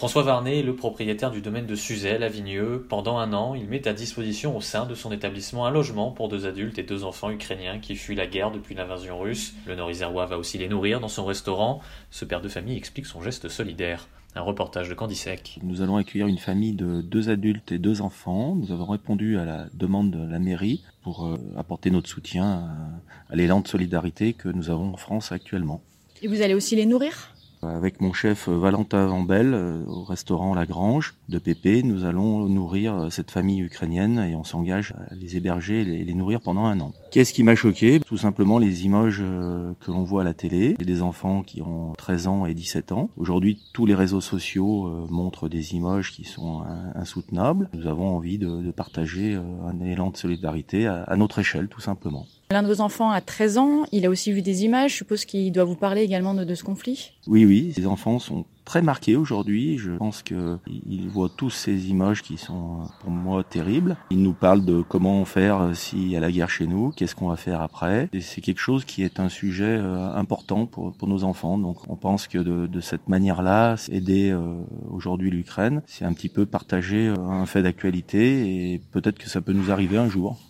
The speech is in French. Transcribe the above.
François Varnet est le propriétaire du domaine de Suzel à Vigneux. Pendant un an, il met à disposition au sein de son établissement un logement pour deux adultes et deux enfants ukrainiens qui fuient la guerre depuis l'invasion russe. Le Nord-Isérois va aussi les nourrir dans son restaurant. Ce père de famille explique son geste solidaire. Un reportage de Candy Sec. Nous allons accueillir une famille de deux adultes et deux enfants. Nous avons répondu à la demande de la mairie pour euh, apporter notre soutien à l'élan de solidarité que nous avons en France actuellement. Et vous allez aussi les nourrir? Avec mon chef euh, Valentin Vambel euh, au restaurant La Grange de Pépé, nous allons nourrir euh, cette famille ukrainienne et on s'engage à les héberger et les, nourrir pendant un an. Qu'est-ce qui m'a choqué? Tout simplement les images euh, que l'on voit à la télé, des enfants qui ont 13 ans et 17 ans. Aujourd'hui, tous les réseaux sociaux euh, montrent des images qui sont in- insoutenables. Nous avons envie de, partager euh, un élan de solidarité à notre échelle, tout simplement. L'un de vos enfants a 13 ans, il a aussi vu des images, je suppose qu'il doit vous parler également de, ce conflit. Oui, oui, ces enfants sont très marqués aujourd'hui. Je pense qu'ils voient tous ces images qui sont pour moi terribles. Ils nous parlent de comment faire euh, s'il y a la guerre chez nous, qu'est-ce qu'on va faire après. Et c'est quelque chose qui est un sujet euh, important pour, nos enfants. Donc on pense que de, de cette manière-là, aider euh, aujourd'hui l'Ukraine, c'est un petit peu partager un fait d'actualité et peut-être que ça peut nous arriver un jour.